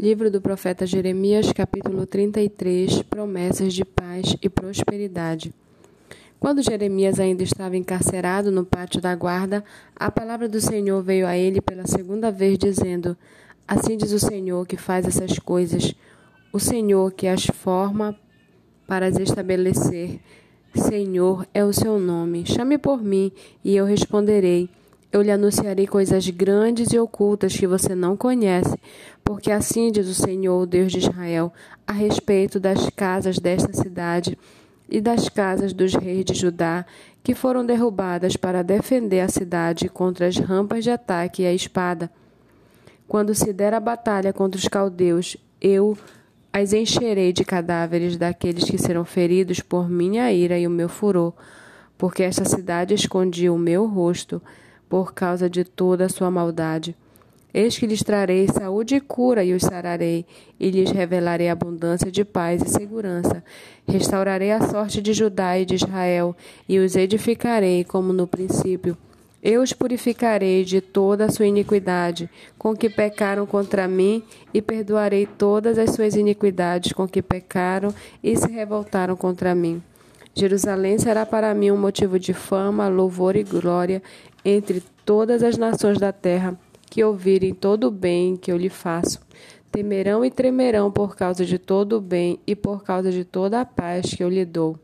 Livro do profeta Jeremias, capítulo 33 Promessas de paz e prosperidade. Quando Jeremias ainda estava encarcerado no pátio da guarda, a palavra do Senhor veio a ele pela segunda vez, dizendo: Assim diz o Senhor que faz essas coisas, o Senhor que as forma para as estabelecer. Senhor é o seu nome. Chame por mim e eu responderei eu lhe anunciarei coisas grandes e ocultas que você não conhece, porque assim diz o Senhor, Deus de Israel, a respeito das casas desta cidade e das casas dos reis de Judá, que foram derrubadas para defender a cidade contra as rampas de ataque e a espada. Quando se der a batalha contra os caldeus, eu as encherei de cadáveres daqueles que serão feridos por minha ira e o meu furor, porque esta cidade escondia o meu rosto por causa de toda a sua maldade. Eis que lhes trarei saúde e cura e os sararei, e lhes revelarei abundância de paz e segurança. Restaurarei a sorte de Judá e de Israel, e os edificarei como no princípio. Eu os purificarei de toda a sua iniquidade, com que pecaram contra mim, e perdoarei todas as suas iniquidades com que pecaram e se revoltaram contra mim. Jerusalém será para mim um motivo de fama, louvor e glória entre todas as nações da terra que ouvirem todo o bem que eu lhe faço. Temerão e tremerão por causa de todo o bem e por causa de toda a paz que eu lhe dou.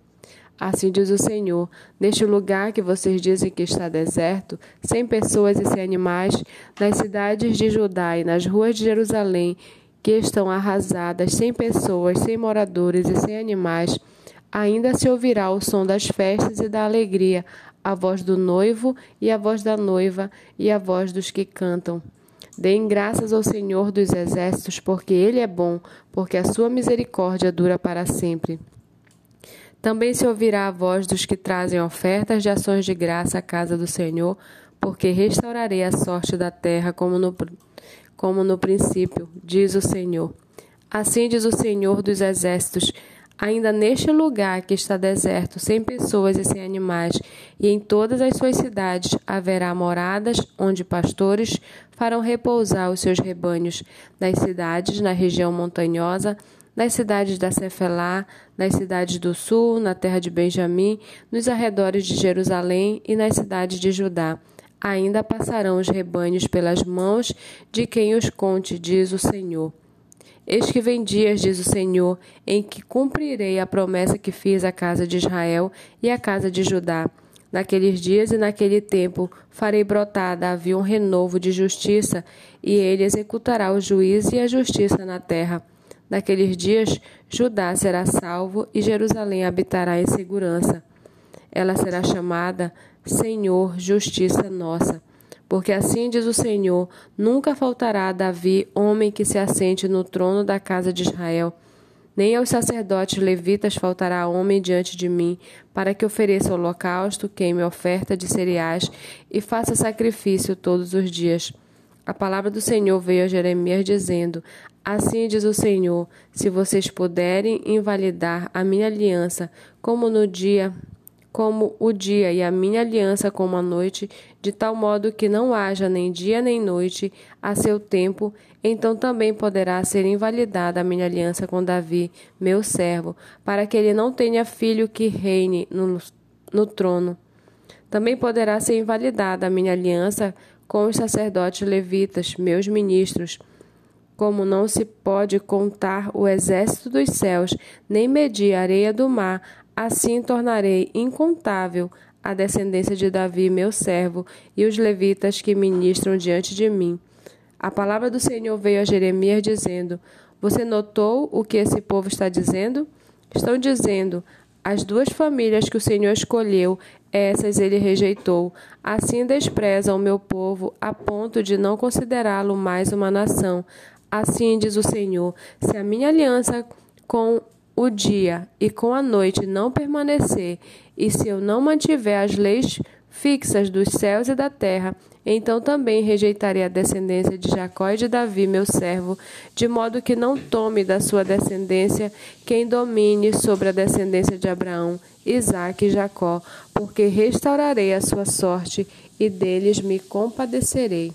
Assim diz o Senhor: neste lugar que vocês dizem que está deserto, sem pessoas e sem animais, nas cidades de Judá e nas ruas de Jerusalém, que estão arrasadas, sem pessoas, sem moradores e sem animais, ainda se ouvirá o som das festas e da alegria, a voz do noivo e a voz da noiva e a voz dos que cantam. Deem graças ao Senhor dos exércitos, porque ele é bom, porque a sua misericórdia dura para sempre. Também se ouvirá a voz dos que trazem ofertas de ações de graça à casa do Senhor, porque restaurarei a sorte da terra como no, como no princípio, diz o Senhor. Assim diz o Senhor dos exércitos: Ainda neste lugar que está deserto, sem pessoas e sem animais, e em todas as suas cidades haverá moradas onde pastores farão repousar os seus rebanhos, nas cidades, na região montanhosa, nas cidades da Cefelá, nas cidades do sul, na terra de Benjamim, nos arredores de Jerusalém e nas cidades de Judá. Ainda passarão os rebanhos pelas mãos de quem os conte, diz o Senhor. Eis que vem dias, diz o Senhor, em que cumprirei a promessa que fiz à casa de Israel e à casa de Judá. Naqueles dias e naquele tempo farei brotar Davi um renovo de justiça, e ele executará o juízo e a justiça na terra. Naqueles dias Judá será salvo e Jerusalém habitará em segurança. Ela será chamada Senhor, justiça nossa. Porque assim diz o Senhor: nunca faltará a Davi homem que se assente no trono da casa de Israel. Nem aos sacerdotes levitas faltará homem diante de mim, para que ofereça holocausto, queime oferta de cereais e faça sacrifício todos os dias. A palavra do Senhor veio a Jeremias dizendo: Assim diz o Senhor: se vocês puderem invalidar a minha aliança, como no dia como o dia e a minha aliança como a noite, de tal modo que não haja nem dia nem noite a seu tempo, então também poderá ser invalidada a minha aliança com Davi, meu servo, para que ele não tenha filho que reine no, no trono. Também poderá ser invalidada a minha aliança com os sacerdotes levitas, meus ministros. Como não se pode contar o exército dos céus, nem medir a areia do mar, Assim tornarei incontável a descendência de Davi, meu servo, e os levitas que ministram diante de mim. A palavra do Senhor veio a Jeremias dizendo: Você notou o que esse povo está dizendo? Estão dizendo: As duas famílias que o Senhor escolheu, essas ele rejeitou. Assim despreza o meu povo a ponto de não considerá-lo mais uma nação. Assim diz o Senhor: Se a minha aliança com o dia e com a noite não permanecer, e se eu não mantiver as leis fixas dos céus e da terra, então também rejeitarei a descendência de Jacó e de Davi, meu servo, de modo que não tome da sua descendência quem domine sobre a descendência de Abraão, Isaque e Jacó, porque restaurarei a sua sorte e deles me compadecerei.